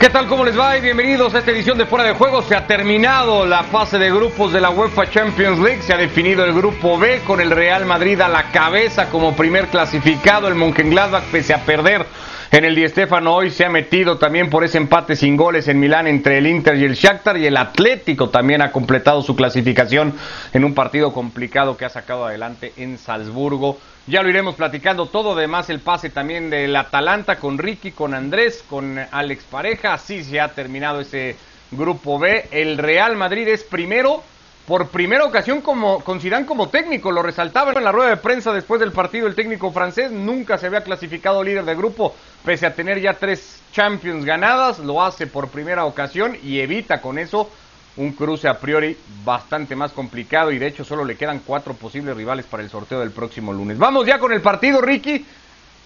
¿Qué tal? ¿Cómo les va? Y bienvenidos a esta edición de Fuera de Juego. Se ha terminado la fase de grupos de la UEFA Champions League. Se ha definido el grupo B con el Real Madrid a la cabeza como primer clasificado. El Mönchengladbach, pese a perder en el Di Stéfano, hoy se ha metido también por ese empate sin goles en Milán entre el Inter y el Shakhtar. Y el Atlético también ha completado su clasificación en un partido complicado que ha sacado adelante en Salzburgo. Ya lo iremos platicando todo, además el pase también del Atalanta con Ricky, con Andrés, con Alex Pareja, así se ha terminado ese grupo B. El Real Madrid es primero, por primera ocasión como, con Zidane como técnico, lo resaltaba en la rueda de prensa después del partido el técnico francés, nunca se había clasificado líder de grupo, pese a tener ya tres Champions ganadas, lo hace por primera ocasión y evita con eso un cruce a priori bastante más complicado y de hecho solo le quedan cuatro posibles rivales para el sorteo del próximo lunes. Vamos ya con el partido, Ricky,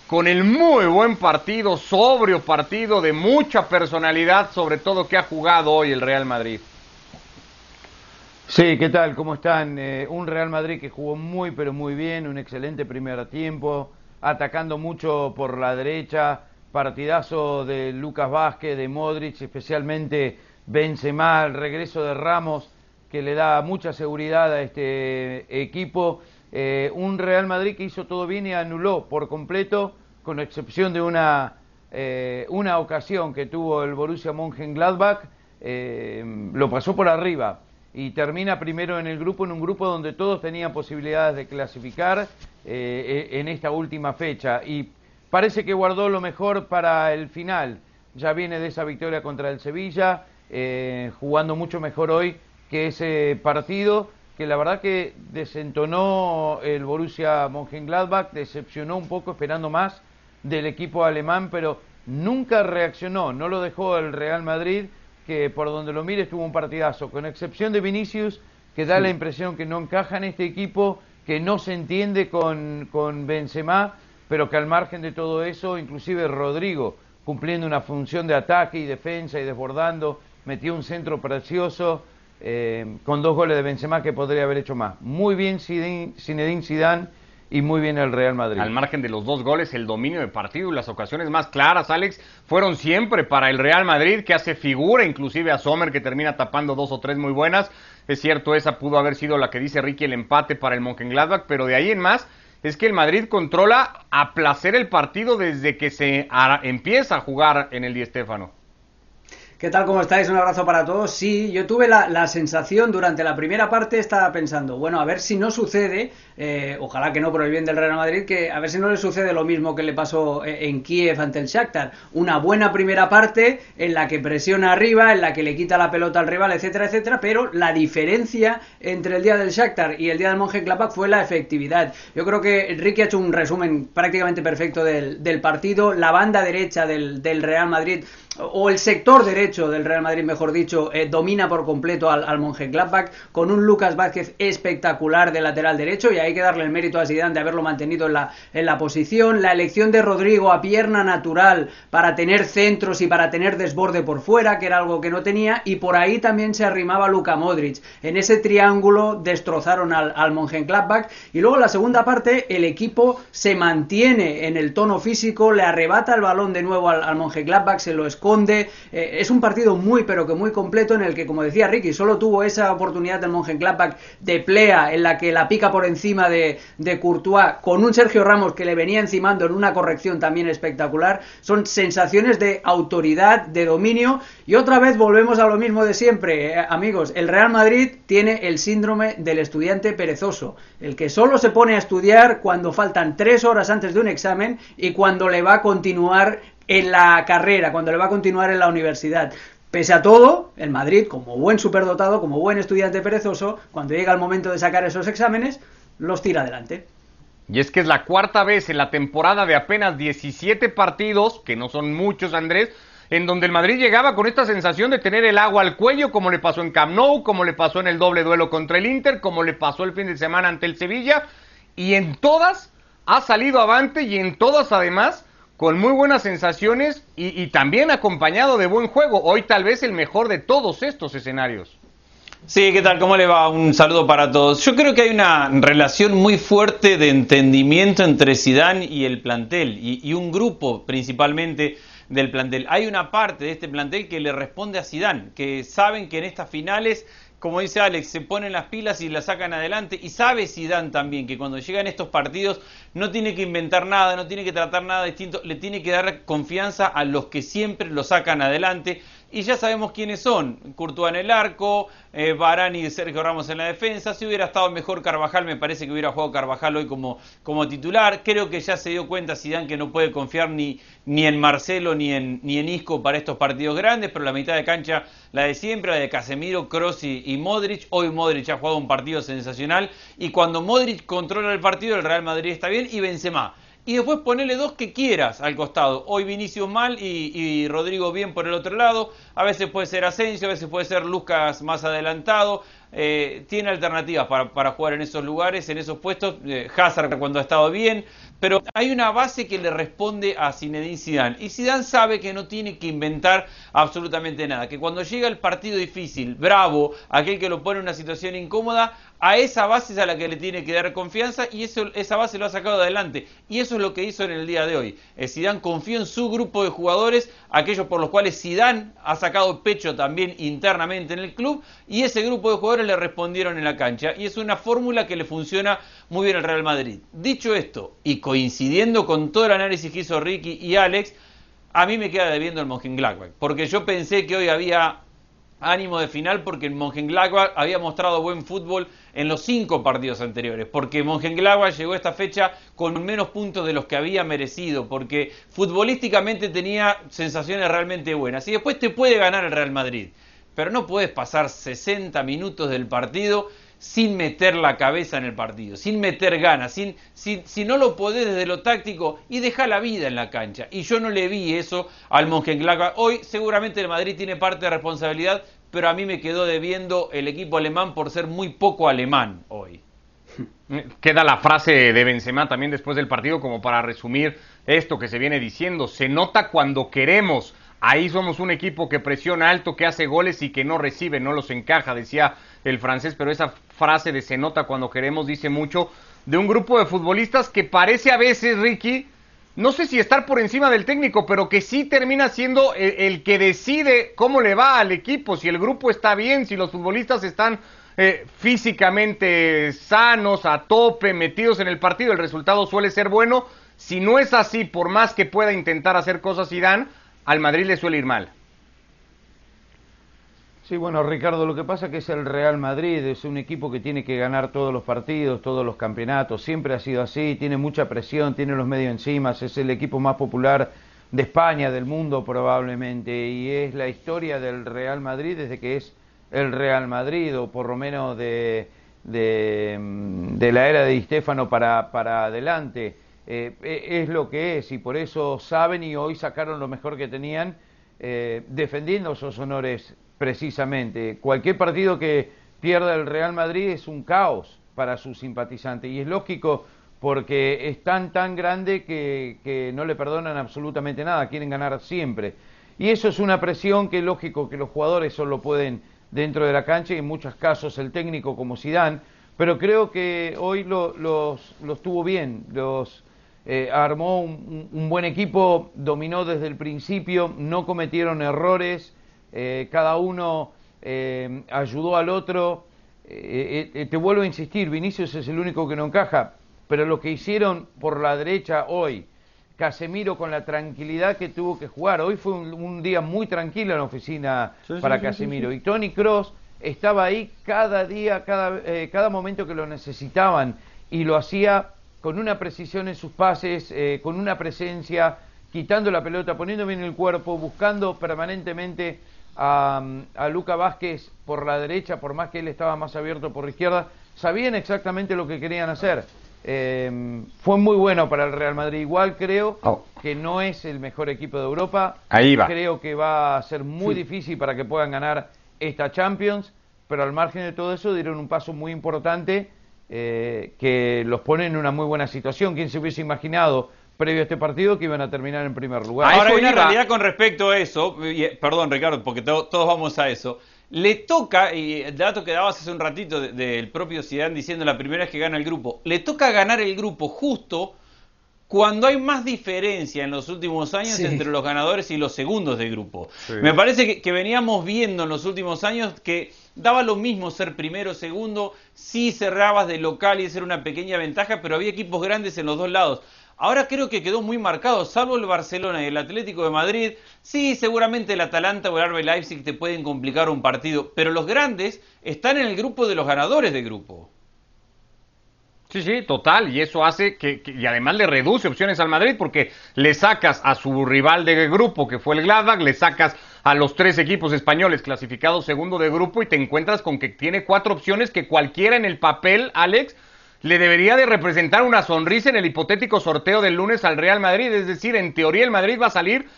con el muy buen partido, sobrio partido de mucha personalidad, sobre todo que ha jugado hoy el Real Madrid. Sí, ¿qué tal? ¿Cómo están? Eh, un Real Madrid que jugó muy pero muy bien, un excelente primer tiempo, atacando mucho por la derecha, partidazo de Lucas Vázquez, de Modric, especialmente Benzema, el regreso de Ramos, que le da mucha seguridad a este equipo. Eh, un Real Madrid que hizo todo bien y anuló por completo, con excepción de una, eh, una ocasión que tuvo el Borussia Mönchengladbach, eh, lo pasó por arriba y termina primero en el grupo, en un grupo donde todos tenían posibilidades de clasificar en esta última fecha. Y parece que guardó lo mejor para el final. Ya viene de esa victoria contra el Sevilla eh, jugando mucho mejor hoy que ese partido que la verdad que desentonó el Borussia Mönchengladbach, decepcionó un poco esperando más del equipo alemán, pero nunca reaccionó, no lo dejó el Real Madrid, que por donde lo mire estuvo un partidazo, con excepción de Vinicius, que da la impresión que no encaja en este equipo, que no se entiende con, con Benzema, pero que al margen de todo eso, inclusive Rodrigo, cumpliendo una función de ataque y defensa y desbordando, metió un centro precioso, con dos goles de Benzema que podría haber hecho más. Muy bien Zinedine Zidane y muy bien el Real Madrid. Al margen de los dos goles, el dominio de partido y las ocasiones más claras, Alex, fueron siempre para el Real Madrid, que hace figura inclusive a Sommer, que termina tapando dos o tres muy buenas. Es cierto, esa pudo haber sido la que dice Ricky, el empate para el Mönchengladbach, pero de ahí en más es que el Madrid controla a placer el partido desde que se empieza a jugar en el Di Stéfano. ¿Qué tal? ¿Cómo estáis? Un abrazo para todos. Sí, yo tuve la, sensación durante la primera parte, estaba pensando, bueno, a ver si no sucede, eh, ojalá que no por el bien del Real Madrid, que a ver si no le sucede lo mismo que le pasó eh, en Kiev ante el Shakhtar. Una buena primera parte en la que presiona arriba, en la que le quita la pelota al rival, etcétera, etcétera, pero la diferencia entre el día del Shakhtar y el día del Mönchengladbach fue la efectividad. Yo creo que Enrique ha hecho un resumen prácticamente perfecto del, partido. La banda derecha del, del Real Madrid o el sector derecho del Real Madrid, mejor dicho, eh, domina por completo al, al Mönchengladbach con un Lucas Vázquez espectacular de lateral derecho y hay que darle el mérito a Zidane de haberlo mantenido en la, en la posición. La elección de Rodrigo a pierna natural para tener centros y para tener desborde por fuera, que era algo que no tenía, y por ahí también se arrimaba Luka Modric. En ese triángulo destrozaron al, al Mönchengladbach y luego la segunda parte el equipo se mantiene en el tono físico, le arrebata el balón de nuevo al, al Mönchengladbach, se lo esconde. Eh, es un partido muy, pero que muy completo en el que, como decía Ricky, solo tuvo esa oportunidad del Mönchengladbach de plea en la que la pica por encima de, de Courtois con un Sergio Ramos que le venía encimando en una corrección también espectacular. Son sensaciones de autoridad, de dominio. Y otra vez volvemos a lo mismo de siempre, eh, amigos. El Real Madrid tiene el síndrome del estudiante perezoso, el que solo se pone a estudiar cuando faltan tres horas antes de un examen y cuando le va a continuar en la carrera, cuando le va a continuar en la universidad. Pese a todo, el Madrid, como buen superdotado, como buen estudiante perezoso, cuando llega el momento de sacar esos exámenes, los tira adelante. Y es que es la cuarta vez en la temporada de apenas 17 partidos, que no son muchos, Andrés, en donde el Madrid llegaba con esta sensación de tener el agua al cuello, como le pasó en Camp Nou, como le pasó en el doble duelo contra el Inter, como le pasó el fin de semana ante el Sevilla, y en todas ha salido avante y en todas además con muy buenas sensaciones y, también acompañado de buen juego. Hoy tal vez el mejor de todos estos escenarios. Sí, ¿qué tal? ¿Cómo le va? Un saludo para todos. Yo creo que hay una relación muy fuerte de entendimiento entre Zidane y el plantel y, un grupo principalmente del plantel. Hay una parte de este plantel que le responde a Zidane, que saben que en estas finales como dice Alex, se ponen las pilas y la sacan adelante. Y sabe Zidane también que cuando llegan estos partidos no tiene que inventar nada, no tiene que tratar nada distinto, le tiene que dar confianza a los que siempre lo sacan adelante y ya sabemos quiénes son. Courtois en el arco, eh, Barani y Sergio Ramos en la defensa. Si hubiera estado mejor Carvajal, me parece que hubiera jugado Carvajal hoy como, como titular. Creo que ya se dio cuenta Zidane que no puede confiar ni, ni en Marcelo ni en, ni en Isco para estos partidos grandes, pero la mitad de cancha la de siempre, la de Casemiro, Kroos y, y Modric. Hoy Modric ha jugado un partido sensacional y cuando Modric controla el partido, el Real Madrid está bien y Benzema y después ponele dos que quieras al costado. Hoy Vinicius mal y, Rodrigo bien por el otro lado. A veces puede ser Asensio, a veces puede ser Lucas más adelantado. Eh, tiene alternativas para, jugar en esos lugares, en esos puestos. Eh, Hazard cuando ha estado bien. Pero hay una base que le responde a Zinedine Zidane. Y Zidane sabe que no tiene que inventar absolutamente nada. Que cuando llega el partido difícil, bravo, aquel que lo pone en una situación incómoda, a esa base es a la que le tiene que dar confianza y eso, esa base lo ha sacado adelante. Y eso es lo que hizo en el día de hoy. Eh, Zidane confió en su grupo de jugadores, aquellos por los cuales Zidane ha sacado pecho también internamente en el club, y ese grupo de jugadores le respondieron en la cancha. Y es una fórmula que le funciona muy bien al Real Madrid. Dicho esto, y coincidiendo con todo el análisis que hizo Ricky y Alex, a mí me queda debiendo el Mönchengladbach, porque yo pensé que hoy había ánimo de final porque el Mönchengladbach había mostrado buen fútbol en los cinco partidos anteriores, porque Mönchengladbach llegó a esta fecha con menos puntos de los que había merecido, porque futbolísticamente tenía sensaciones realmente buenas. Y después te puede ganar el Real Madrid, pero no puedes pasar 60 minutos del partido sin meter la cabeza en el partido, sin meter ganas, sin, si no lo podés desde lo táctico y deja la vida en la cancha. Y yo no le vi eso al Mönchengladbach. Hoy seguramente el Madrid tiene parte de responsabilidad, pero a mí me quedó debiendo el equipo alemán por ser muy poco alemán hoy. Queda la frase de Benzema también después del partido como para resumir esto que se viene diciendo. Se nota cuando queremos. Ahí somos un equipo que presiona alto, que hace goles y que no recibe, no los encaja, decía el francés, pero esa frase de se nota cuando queremos dice mucho de un grupo de futbolistas que parece a veces, Ricky, no sé si estar por encima del técnico, pero que sí termina siendo el, que decide cómo le va al equipo, si el grupo está bien, si los futbolistas están eh, físicamente sanos, a tope, metidos en el partido, el resultado suele ser bueno. Si no es así, por más que pueda intentar hacer cosas dan, al Madrid le suele ir mal. Sí, bueno, Ricardo, lo que pasa es que es el Real Madrid, es un equipo que tiene que ganar todos los partidos, todos los campeonatos, siempre ha sido así, tiene mucha presión, tiene los medios encima, es el equipo más popular de España, del mundo probablemente, y es la historia del Real Madrid desde que es el Real Madrid, o por lo menos de, de, la era de Di Stefano para, para adelante. Eh, e, es lo que es, y por eso saben y hoy sacaron lo mejor que tenían, eh, defendiendo esos honores precisamente. Cualquier partido que pierda el Real Madrid es un caos para sus simpatizantes y es lógico porque es tan tan grande que, no le perdonan absolutamente nada, quieren ganar siempre. Y eso es una presión que es lógico que los jugadores solo pueden dentro de la cancha y en muchos casos el técnico como Sidán, pero creo que hoy los, los tuvo bien, los eh, armó un, buen equipo, dominó desde el principio, no cometieron errores, eh, cada uno eh, ayudó al otro. Eh, te vuelvo a insistir, Vinicius es el único que no encaja, pero lo que hicieron por la derecha hoy, Casemiro con la tranquilidad que tuvo que jugar, hoy fue un, día muy tranquilo en la oficina para Casemiro, y Tony Cross estaba ahí cada día, cada, cada momento que lo necesitaban, y lo hacía con una precisión en sus pases, con una presencia, quitando la pelota, poniendo bien el cuerpo, buscando permanentemente a, a Luca Vázquez por la derecha, por más que él estaba más abierto por la izquierda, sabían exactamente lo que querían hacer. Eh, fue muy bueno para el Real Madrid. Igual creo oh. que no es el mejor equipo de Europa. Ahí va. Creo que va a ser muy difícil para que puedan ganar esta Champions, pero al margen de todo eso dieron un paso muy importante eh, que los pone en una muy buena situación. ¿Quién se hubiese imaginado previo a este partido que iban a terminar en primer lugar. Ahora hay una realidad con respecto a eso, perdón Ricardo, porque todos vamos a eso. le toca, y el dato que dabas hace un ratito del propio Zidane diciendo la primera vez que gana el grupo, le toca ganar el grupo justo cuando hay más diferencia en los últimos años entre los ganadores y los segundos de grupo. Me parece que, veníamos viendo en los últimos años que daba lo mismo ser primero o segundo, sí cerrabas de local y era una pequeña ventaja, pero había equipos grandes en los dos lados. Ahora creo que quedó muy marcado, salvo el Barcelona y el Atlético de Madrid. Sí, seguramente el Atalanta o el RB Leipzig te pueden complicar un partido, pero los grandes están en el grupo de los ganadores de grupo. Sí, sí, total, y eso hace que, y además le reduce opciones al Madrid porque le sacas a su rival de grupo que fue el Gladbach, le sacas a los tres equipos españoles clasificados segundo de grupo y te encuentras con que tiene cuatro opciones que cualquiera en el papel, Alex, le debería de representar una sonrisa en el hipotético sorteo del lunes al Real Madrid. Es decir, en teoría el Madrid va a salir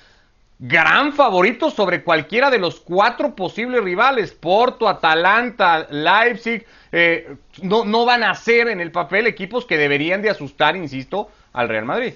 gran favorito sobre cualquiera de los cuatro posibles rivales. Porto, Atalanta, Leipzig. Eh, no, no van a ser en el papel equipos que deberían de asustar, insisto, al Real Madrid.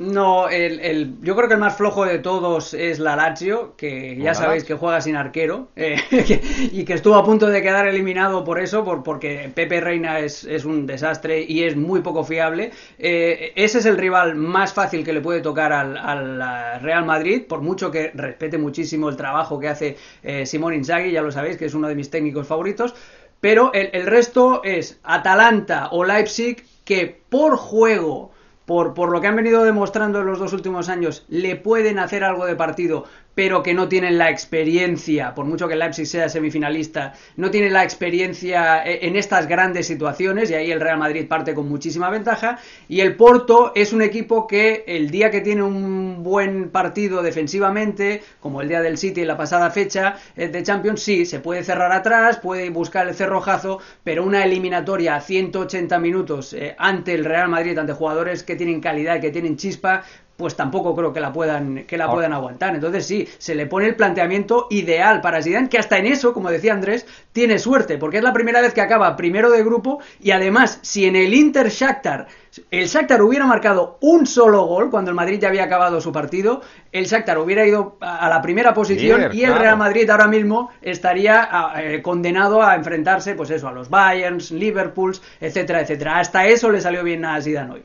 No, el, el, yo creo que el más flojo de todos es la Lazio, que ya sabéis que juega sin arquero eh, y que estuvo a punto de quedar eliminado por eso, por, porque Pepe Reina es, es un desastre y es muy poco fiable. Eh, ese es el rival más fácil que le puede tocar al, al, Real Madrid, por mucho que respete muchísimo el trabajo que hace eh, Simón Inzaghi, ya lo sabéis que es uno de mis técnicos favoritos. Pero el, el resto es Atalanta o Leipzig, que por juego por, por, lo que han venido demostrando en los dos últimos años, le pueden hacer algo de partido, pero que no tienen la experiencia, por mucho que el Leipzig sea semifinalista, no tienen la experiencia e, en estas grandes situaciones y ahí el Real Madrid parte con muchísima ventaja y el Porto es un equipo que el día que tiene un buen partido defensivamente, como el día del City en la pasada fecha eh, de Champions, sí, se puede cerrar atrás, puede buscar el cerrojazo, pero una eliminatoria a 180 minutos eh, ante el Real Madrid, ante jugadores que tienen calidad, que tienen chispa, pues tampoco creo que la puedan que la ah. puedan aguantar. Entonces sí, se le pone el planteamiento ideal para Zidane, que hasta en eso, como decía Andrés, tiene suerte, porque es la primera vez que acaba primero de grupo y además si en el Inter Shakhtar el Shakhtar hubiera marcado un solo gol cuando el Madrid ya había acabado su partido, el Shakhtar hubiera ido a la primera posición y el Real Madrid ahora mismo estaría eh, condenado a enfrentarse pues eso a los Bayerns, Liverpools, etcétera, etcétera. Hasta eso le salió bien a Zidane hoy.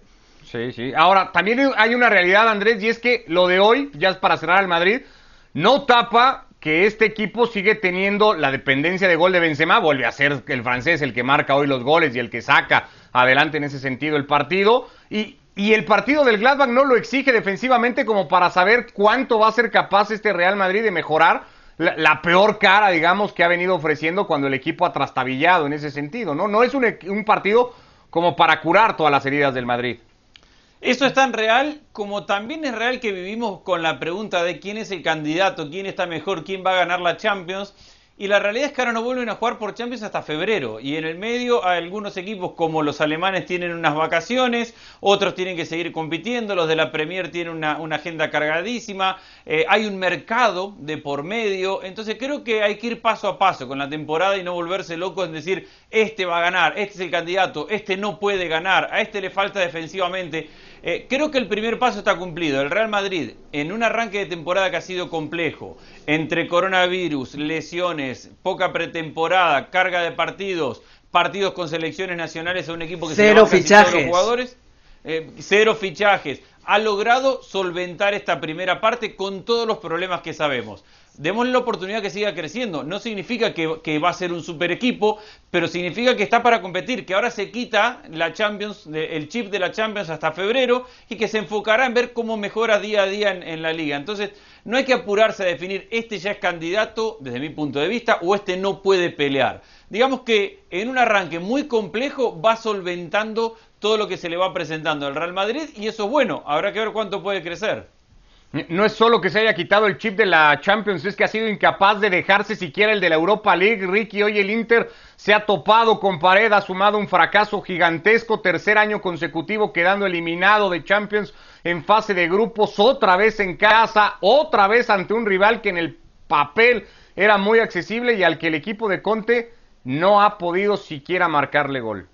Sí, sí. Ahora, también hay una realidad, Andrés, y es que lo de hoy, ya es para cerrar al Madrid, no tapa que este equipo sigue teniendo la dependencia de gol de Benzema, vuelve a ser el francés el que marca hoy los goles y el que saca adelante en ese sentido el partido, y, y el partido del Gladbach no lo exige defensivamente como para saber cuánto va a ser capaz este Real Madrid de mejorar la, peor cara, digamos, que ha venido ofreciendo cuando el equipo ha trastabillado en ese sentido, ¿no? No es un, un partido como para curar todas las heridas del Madrid. Esto es tan real como también es real que vivimos con la pregunta de quién es el candidato, quién está mejor, quién va a ganar la Champions. Y la realidad es que ahora no vuelven a jugar por Champions hasta febrero. Y en el medio algunos equipos como los alemanes tienen unas vacaciones, otros tienen que seguir compitiendo, los de la Premier tienen una, agenda cargadísima, eh, hay un mercado de por medio. Entonces creo que hay que ir paso a paso con la temporada y no volverse locos en decir, este va a ganar, este es el candidato, este no puede ganar, a este le falta defensivamente. Eh, creo que el primer paso está cumplido. El Real Madrid, en un arranque de temporada que ha sido complejo, entre coronavirus, lesiones, poca pretemporada, carga de partidos, partidos con selecciones nacionales a un equipo que cero se fichajes. Todos los jugadores, eh, cero fichajes, ha logrado solventar esta primera parte con todos los problemas que sabemos démosle la oportunidad que siga creciendo. No significa que, va a ser un super equipo, pero significa que está para competir, que ahora se quita la Champions, el chip de la Champions hasta febrero y que se enfocará en ver cómo mejora día a día en, la liga. Entonces, no hay que apurarse a definir este ya es candidato, desde mi punto de vista, o este no puede pelear. Digamos que en un arranque muy complejo va solventando todo lo que se le va presentando al Real Madrid y eso es bueno. Habrá que ver cuánto puede crecer. No es solo que se haya quitado el chip de la Champions, es que ha sido incapaz de dejarse siquiera el de la Europa League. Ricky, hoy el Inter se ha topado con pared, ha sumado un fracaso gigantesco, tercer año consecutivo quedando eliminado de Champions en fase de grupos, otra vez en casa, otra vez ante un rival que en el papel era muy accesible y al que el equipo de Conte no ha podido siquiera marcarle gol.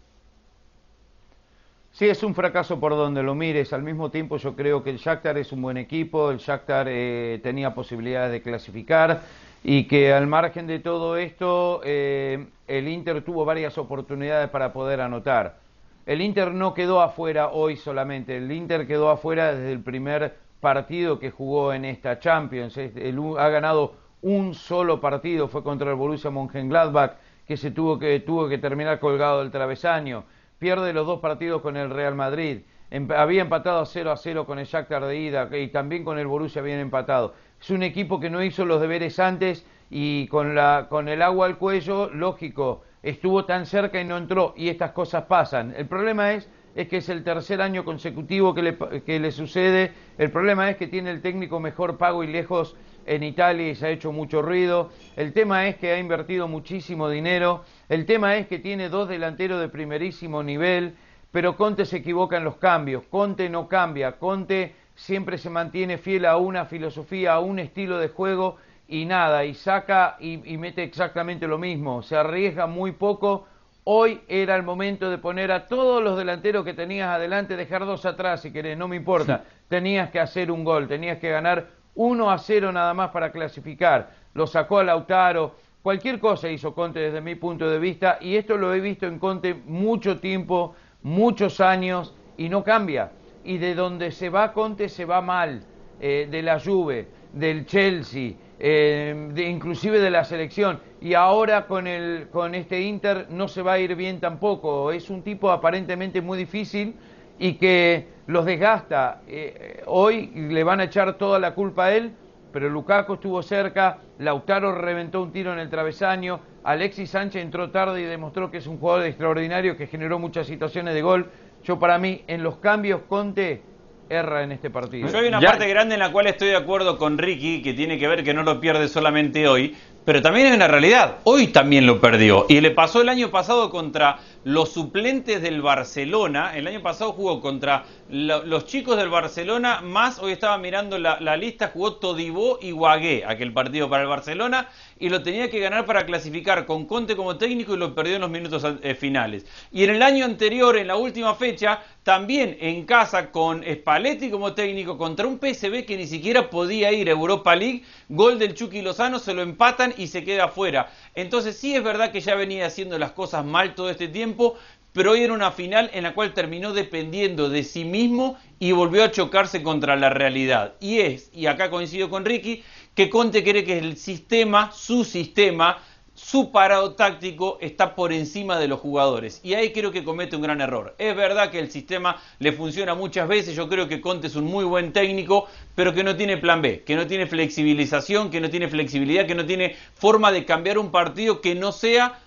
Sí, es un fracaso por donde lo mires. Al mismo tiempo yo creo que el Shakhtar es un buen equipo, el Shakhtar eh, tenía posibilidades de clasificar. y que al margen de todo esto eh, el Inter tuvo varias oportunidades para poder anotar. El Inter no quedó afuera hoy solamente, el Inter quedó afuera desde el primer partido que jugó en esta Champions. ha ganado un solo partido, fue contra el Borussia Mönchengladbach, que se tuvo que, tuvo que terminar colgado del travesaño. Pierde los dos partidos con el Real Madrid. había empatado 0 a 0 con el Shakhtar de ida y también con el Borussia habían empatado. Es un equipo que no hizo los deberes antes y con, la, con el agua al cuello, lógico, estuvo tan cerca y no entró y estas cosas pasan. El problema es, es que es el tercer año consecutivo que le, que le sucede, el problema es que tiene el técnico mejor pago y lejos en Italia y se ha hecho mucho ruido, el tema es que ha invertido muchísimo dinero, el tema es que tiene dos delanteros de primerísimo nivel, pero Conte se equivoca en los cambios, Conte no cambia, Conte siempre se mantiene fiel a una filosofía, a un estilo de juego y nada, y saca y, mete exactamente lo mismo, se arriesga muy poco. Hoy era el momento de poner a todos los delanteros que tenías adelante, dejar dos atrás si querés, no me importa. Tenías que hacer un gol, tenías que ganar 1 a 0 nada más para clasificar. Lo sacó a Lautaro, cualquier cosa hizo Conte desde mi punto de vista y esto lo he visto en Conte mucho tiempo, muchos años y no cambia y de donde se va Conte se va mal, eh, de la Juve, del Chelsea, eh, de, inclusive de la selección. Y ahora con, el, con este Inter no se va a ir bien tampoco. Es un tipo aparentemente muy difícil y que los desgasta. Eh, hoy le van a echar toda la culpa a él, pero Lukaku estuvo cerca, Lautaro reventó un tiro en el travesaño, Alexis Sánchez entró tarde y demostró que es un jugador extraordinario que generó muchas situaciones de gol. Yo para mí, en los cambios, Conte erra en este partido. Yo hay una parte grande en la cual estoy de acuerdo con Ricky, que tiene que ver que no lo pierde solamente hoy, pero también hay una realidad. Hoy también lo perdió. Y le pasó el año pasado contra los suplentes del Barcelona. El año pasado jugó contra los chicos del Barcelona, más hoy estaba mirando la, lista, jugó Todibó y Guagué, aquel partido para el Barcelona, y lo tenía que ganar para clasificar con Conte como técnico y lo perdió en los minutos eh, finales. Y en el año anterior, en la última fecha, también en casa con Spalletti como técnico contra un PSV que ni siquiera podía ir a Europa League, gol del Chucky Lozano, se lo empatan y se queda afuera. Entonces sí es verdad que ya venía haciendo las cosas mal todo este tiempo, pero hoy era una final en la cual terminó dependiendo de sí mismo y volvió a chocarse contra la realidad. Y es, y acá coincido con Ricky, que Conte cree que el sistema, su sistema, su parado táctico está por encima de los jugadores. Y ahí creo que comete un gran error. Es verdad que el sistema le funciona muchas veces, yo creo que Conte es un muy buen técnico, pero que no tiene plan B, que no tiene flexibilización, que no tiene flexibilidad, que no tiene forma de cambiar un partido que no sea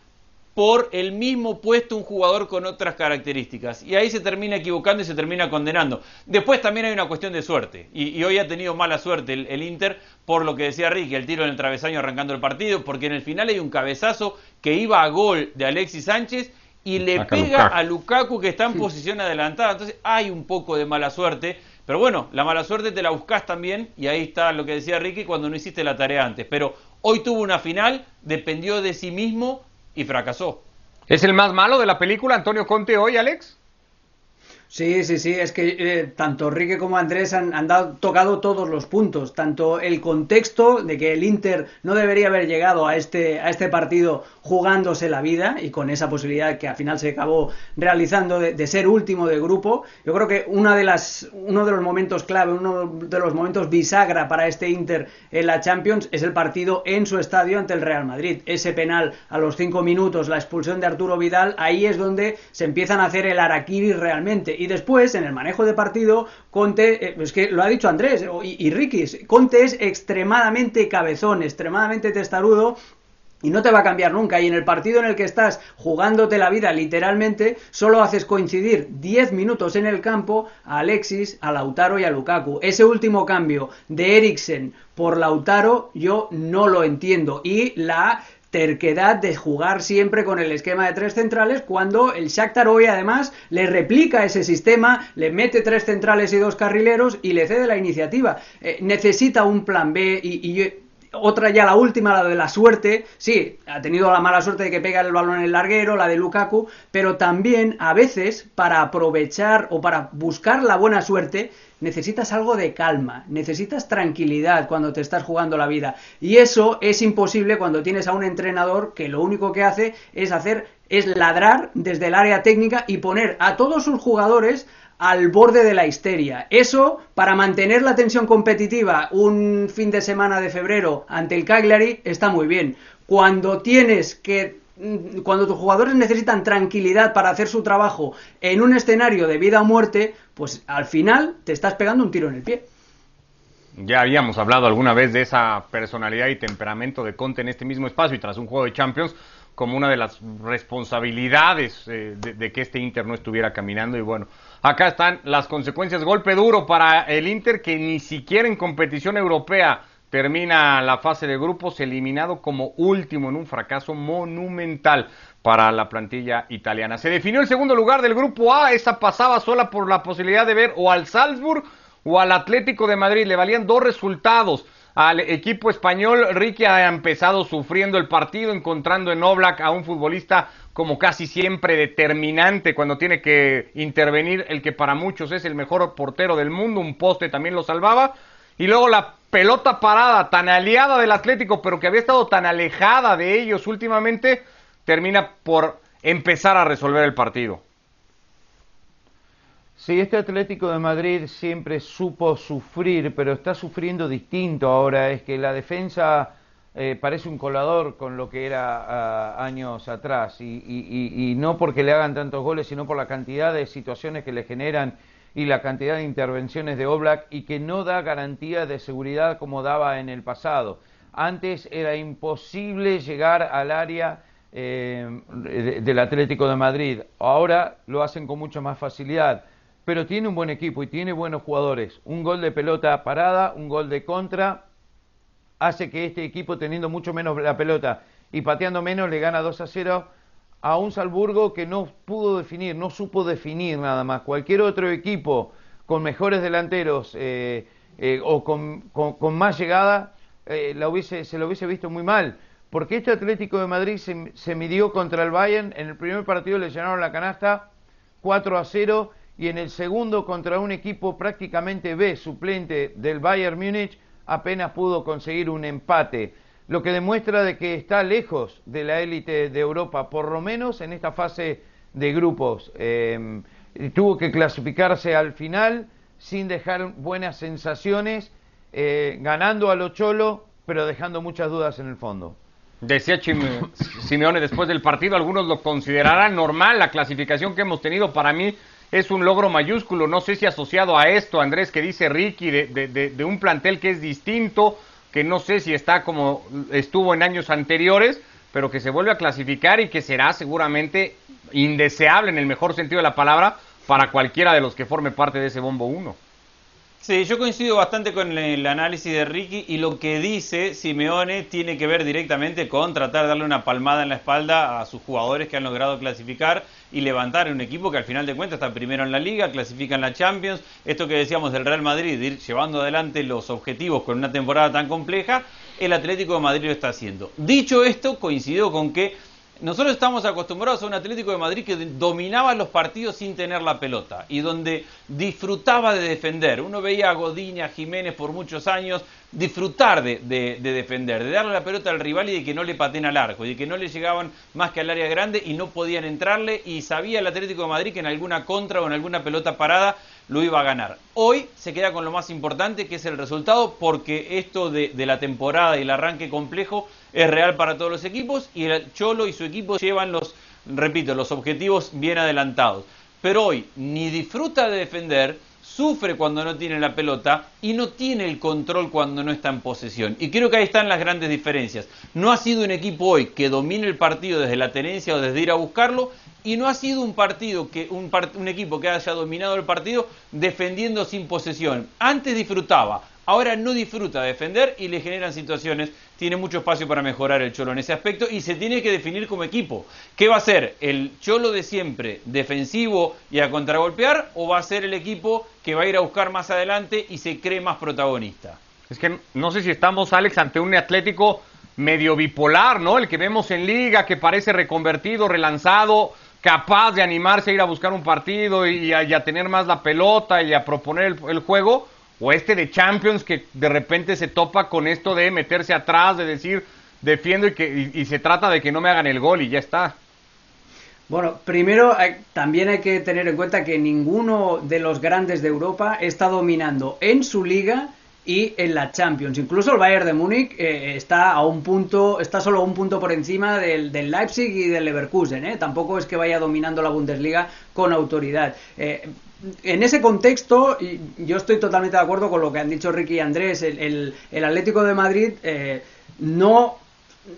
por el mismo puesto un jugador con otras características. Y ahí se termina equivocando y se termina condenando. Después también hay una cuestión de suerte. Y, hoy ha tenido mala suerte el, Inter por lo que decía Ricky, el tiro en el travesaño arrancando el partido, porque en el final hay un cabezazo que iba a gol de Alexis Sánchez y le pega a Lukaku que está en posición adelantada. Entonces hay un poco de mala suerte. Pero bueno, la mala suerte te la buscas también y ahí está lo que decía Ricky cuando no hiciste la tarea antes. Pero hoy tuvo una final, dependió de sí mismo y fracasó. ¿Es el más malo de la película Antonio Conte hoy, Alex? Sí, sí, sí, es que eh, tanto Rique como Andrés han, han dado, tocado todos los puntos, tanto el contexto de que el Inter no debería haber llegado a este, a este partido jugándose la vida y con esa posibilidad que al final se acabó realizando de, ser último de grupo. Yo creo que una de las, uno de los momentos clave, uno de los momentos bisagra para este Inter en la Champions es el partido en su estadio ante el Real Madrid. Ese penal a los cinco minutos, la expulsión de Arturo Vidal, ahí es donde se empiezan a hacer el araquiri realmente y después, en el manejo de partido, Conte, eh, es que lo ha dicho Andrés y, y Ricky, Conte es extremadamente cabezón, extremadamente testarudo y no te va a cambiar nunca. Y en el partido en el que estás jugándote la vida literalmente, solo haces coincidir 10 minutos en el campo a Alexis, a Lautaro y a Lukaku. Ese último cambio de Eriksen por Lautaro yo no lo entiendo. Y la terquedad de jugar siempre con el esquema de tres centrales cuando el Shakhtar hoy además le replica ese sistema, le mete tres centrales y dos carrileros y le cede la iniciativa. Eh, necesita un plan B y, y otra ya la última, la de la suerte. Sí, ha tenido la mala suerte de que pega el balón en el larguero, la de Lukaku, pero también a veces para aprovechar o para buscar la buena suerte necesitas algo de calma, necesitas tranquilidad cuando te estás jugando la vida. Y eso es imposible cuando tienes a un entrenador que lo único que hace es hacer es ladrar desde el área técnica y poner a todos sus jugadores al borde de la histeria. Eso, para mantener la tensión competitiva un fin de semana de febrero ante el Cagliari, está muy bien. Cuando tienes que mm, cuando tus jugadores necesitan tranquilidad para hacer su trabajo en un escenario de vida o muerte, pues al final te estás pegando un tiro en el pie. Ya habíamos hablado alguna vez de esa personalidad y temperamento de Conte en este mismo espacio y tras un juego de Champions como una de las responsabilidades eh, de, que este Inter no estuviera caminando. Y bueno, acá están las consecuencias. Golpe duro para el Inter que ni siquiera en competición europea termina la fase de grupos, eliminado como último en un fracaso monumental para la plantilla italiana. Se definió el segundo lugar del grupo A, esa pasaba sola por la posibilidad de ver o al Salzburg o al Atlético de Madrid, le valían dos resultados al equipo español. Ricky ha empezado sufriendo el partido, encontrando en Oblak a un futbolista como casi siempre determinante cuando tiene que intervenir el que para muchos es el mejor portero del mundo, un poste también lo salvaba. Y luego la pelota parada, tan aliada del Atlético, pero que había estado tan alejada de ellos últimamente, termina por empezar a resolver el partido. Sí, este Atlético de Madrid siempre supo sufrir, pero está sufriendo distinto ahora. Es que la defensa eh, parece un colador con lo que era ah, años atrás. Y, no porque le hagan tantos goles, sino por la cantidad de situaciones que le generan y la cantidad de intervenciones de Oblak y que no da garantía de seguridad como daba en el pasado. Antes era imposible llegar al área eh, del Atlético de Madrid. Ahora lo hacen con mucha más facilidad pero tiene un buen equipo y tiene buenos jugadores. Un gol de pelota parada, un gol de contra, hace que este equipo, teniendo mucho menos la pelota y pateando menos, le gana 2 a 0 a un Salburgo que no pudo definir, no supo definir nada más. Cualquier otro equipo con mejores delanteros eh, eh, o con, más llegada eh, la hubiese, se lo hubiese visto muy mal. Porque este Atlético de Madrid se, se midió contra el Bayern, en el primer partido le llenaron la canasta 4 a 0 y en el segundo contra un equipo prácticamente B, suplente del Bayern Múnich, apenas pudo conseguir un empate, lo que demuestra de que está lejos de la élite de Europa, por lo menos en esta fase de grupos. Eh, tuvo que clasificarse al final sin dejar buenas sensaciones, eh, ganando a lo cholo, pero dejando muchas dudas en el fondo. Decía Simeone después del partido, algunos lo considerarán normal la clasificación que hemos tenido. Para mí es un logro mayúsculo. No sé si asociado a esto, Andrés, que dice Ricky, de, un plantel que es distinto, que no sé si está como estuvo en años anteriores, pero que se vuelve a clasificar y que será seguramente indeseable en el mejor sentido de la palabra para cualquiera de los que forme parte de ese bombo 1. Sí, yo coincido bastante con el análisis de Ricky y lo que dice Simeone tiene que ver directamente con tratar de darle una palmada en la espalda a sus jugadores que han logrado clasificar y levantar un equipo que al final de cuentas está primero en la liga, clasifica en la Champions. Esto que decíamos del Real Madrid, ir llevando adelante los objetivos con una temporada tan compleja, el Atlético de Madrid lo está haciendo. Dicho esto, coincido con que nosotros estamos acostumbrados a un Atlético de Madrid que dominaba los partidos sin tener la pelota y donde disfrutaba de defender. Uno veía a Godín, a Jiménez por muchos años disfrutar de, defender, de darle la pelota al rival y de que no le paten al arco, y de que no le llegaban más que al área grande y no podían entrarle y sabía el Atlético de Madrid que en alguna contra o en alguna pelota parada lo iba a ganar. Hoy se queda con lo más importante que es el resultado porque esto de, la temporada y el arranque complejo es real para todos los equipos y el Cholo y su equipo llevan los, repito, los objetivos bien adelantados. Pero hoy ni disfruta de defender, sufre cuando no tiene la pelota y no tiene el control cuando no está en posesión. Y creo que ahí están las grandes diferencias. No ha sido un equipo hoy que domine el partido desde la tenencia o desde ir a buscarlo y no ha sido un partido que un, un equipo que haya dominado el partido defendiendo sin posesión. Antes disfrutaba, ahora no disfruta de defender y le generan situaciones tiene mucho espacio para mejorar el Cholo en ese aspecto y se tiene que definir como equipo. ¿Qué va a ser? ¿El Cholo de siempre, defensivo y a contragolpear? ¿O va a ser el equipo que va a ir a buscar más adelante y se cree más protagonista? Es que no sé si estamos, Alex, ante un Atlético medio bipolar, ¿no? El que vemos en liga, que parece reconvertido, relanzado, capaz de animarse a ir a buscar un partido y a, tener más la pelota y a proponer el, juego, o este de Champions que de repente se topa con esto de meterse atrás, de decir defiendo y que y se trata de que no me hagan el gol y ya está. Bueno, primero también hay que tener en cuenta que ninguno de los grandes de Europa está dominando en su liga y en la Champions. Incluso el Bayern de Múnich eh, está a un punto, está solo a un punto por encima del, Leipzig y del Leverkusen. ¿eh? Tampoco es que vaya dominando la Bundesliga con autoridad. Eh, en ese contexto, yo estoy totalmente de acuerdo con lo que han dicho Ricky y Andrés. El, Atlético de Madrid no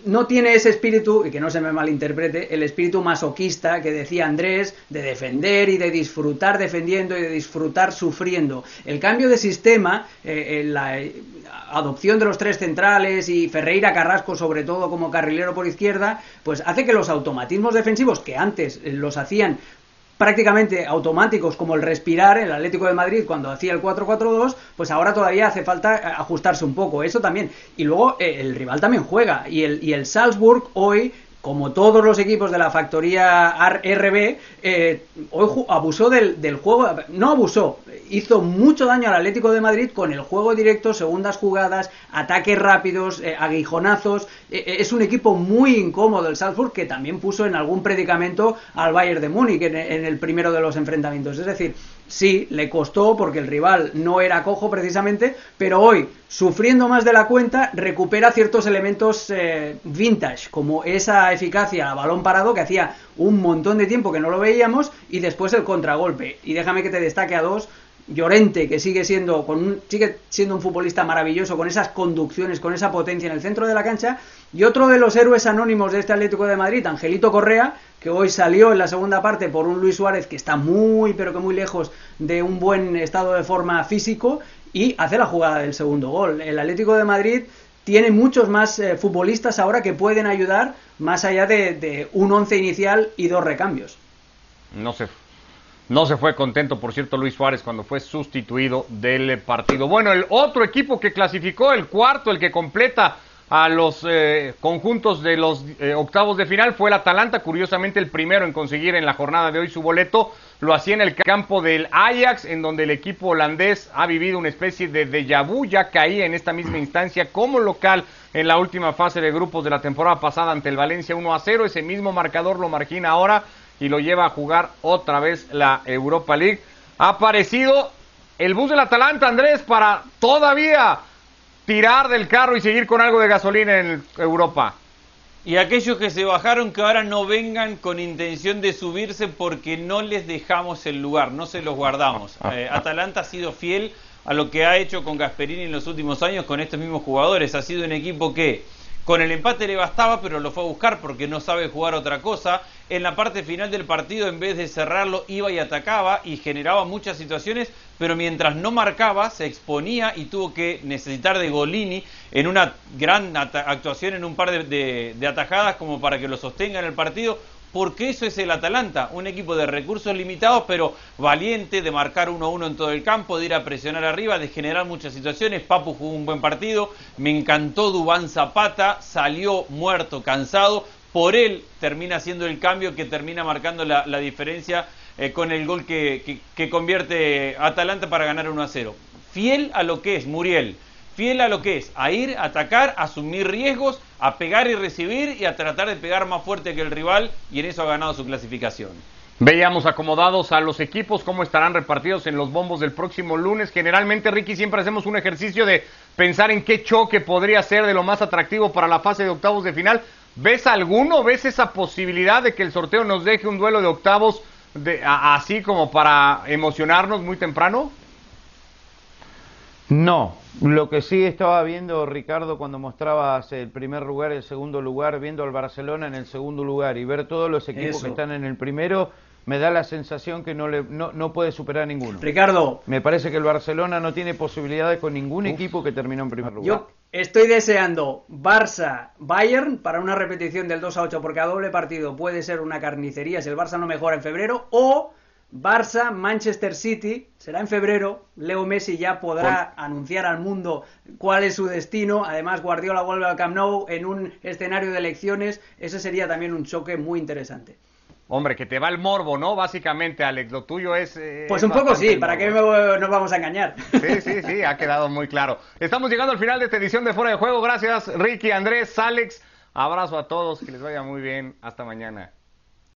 no tiene ese espíritu, y que no se me malinterprete, el espíritu masoquista que decía Andrés, de defender y de disfrutar defendiendo y de disfrutar sufriendo. El cambio de sistema, eh, la adopción de los tres centrales y Ferreira Carrasco sobre todo como carrilero por izquierda, pues hace que los automatismos defensivos que antes los hacían prácticamente automáticos como el respirar, el Atlético de Madrid cuando hacía el 4-4-2, pues ahora todavía hace falta ajustarse un poco, eso también. Y luego eh, el rival también juega y el, y el Salzburg hoy como todos los equipos de la factoría RB, eh, hoy abusó del, juego, no abusó, hizo mucho daño al Atlético de Madrid con el juego directo, segundas jugadas, ataques rápidos, eh, aguijonazos. Eh, es un equipo muy incómodo el Salzburg que también puso en algún predicamento al Bayern de Múnich en el primero de los enfrentamientos. Es decir, Sí, le costó porque el rival no era cojo precisamente, pero hoy, sufriendo más de la cuenta, recupera ciertos elementos eh, vintage, como esa eficacia a balón parado que hacía un montón de tiempo que no lo veíamos, y después el contragolpe. Y déjame que te destaque a dos, Llorente, que sigue siendo, con un, sigue siendo un futbolista maravilloso, con esas conducciones, con esa potencia en el centro de la cancha, y otro de los héroes anónimos de este Atlético de Madrid, Angelito Correa, que hoy salió en la segunda parte por un Luis Suárez que está muy, pero que muy lejos de un buen estado de forma físico, y hace la jugada del segundo gol. El Atlético de Madrid tiene muchos más eh, futbolistas ahora que pueden ayudar más allá de, de un once inicial y dos recambios. No sé no se fue contento, por cierto, Luis Suárez cuando fue sustituido del partido. Bueno, el otro equipo que clasificó, el cuarto, el que completa a los eh, conjuntos de los eh, octavos de final. Fue el Atalanta, curiosamente el primero en conseguir en la jornada de hoy su boleto, lo hacía en el campo del Ajax, en donde el equipo holandés ha vivido una especie de déjà vu, ya caía en esta misma instancia como local en la última fase de grupos de la temporada pasada ante el Valencia 1 a 0, ese mismo marcador lo margina ahora y lo lleva a jugar otra vez la Europa League. Ha aparecido el bus del Atalanta, Andrés, para todavía tirar del carro y seguir con algo de gasolina en Europa. Y aquellos que se bajaron que ahora no vengan con intención de subirse porque no les dejamos el lugar, no se los guardamos. Eh, Atalanta ha sido fiel a lo que ha hecho con Gasperini en los últimos años con estos mismos jugadores. Ha sido un equipo que con el empate le bastaba, pero lo fue a buscar porque no sabe jugar otra cosa. En la parte final del partido, en vez de cerrarlo, iba y atacaba y generaba muchas situaciones, pero mientras no marcaba, se exponía y tuvo que necesitar de Golini en una gran actuación, en un par de, de atajadas como para que lo sostenga en el partido porque eso es el Atalanta, un equipo de recursos limitados, pero valiente, de marcar uno a uno en todo el campo, de ir a presionar arriba, de generar muchas situaciones. Papu jugó un buen partido, me encantó Dubán Zapata, salió muerto, cansado, por él termina siendo el cambio que termina marcando la, diferencia eh, con el gol que, que, convierte Atalanta para ganar 1 a 0. Fiel a lo que es Muriel, fiel a lo que es, a ir, a atacar, a asumir riesgos, a pegar y recibir y a tratar de pegar más fuerte que el rival y en eso ha ganado su clasificación. Veíamos acomodados a los equipos, cómo estarán repartidos en los bombos del próximo lunes. Generalmente, Ricky, siempre hacemos un ejercicio de pensar en qué choque podría ser de lo más atractivo para la fase de octavos de final. ¿Ves alguno? ¿Ves esa posibilidad de que el sorteo nos deje un duelo de octavos de, así como para emocionarnos muy temprano? No, lo que sí estaba viendo Ricardo cuando mostrabas el primer lugar, el segundo lugar, viendo al Barcelona en el segundo lugar y ver todos los equipos que están en el primero, me da la sensación que no, le, no, puede superar a ninguno. Ricardo. Me parece que el Barcelona no tiene posibilidades con ningún equipo que terminó en primer lugar. Yo estoy deseando Barça-Bayern para una repetición del 2 a 8 porque a doble partido puede ser una carnicería si el Barça no mejora en febrero o Barça, Manchester City, será en febrero. Leo Messi ya podrá anunciar al mundo cuál es su destino. Además, Guardiola vuelve al Camp Nou en un escenario de elecciones. Ese sería también un choque muy interesante. Hombre, que te va el morbo, ¿no? Básicamente, Alex, lo tuyo es... Eh, pues un poco sí, ¿para qué nos vamos a engañar? Sí, sí, sí, ha quedado muy claro. Estamos llegando al final de esta edición de Fuera de Juego. Gracias, Ricky, Andrés, Alex. Abrazo a todos, que les vaya muy bien. Hasta mañana.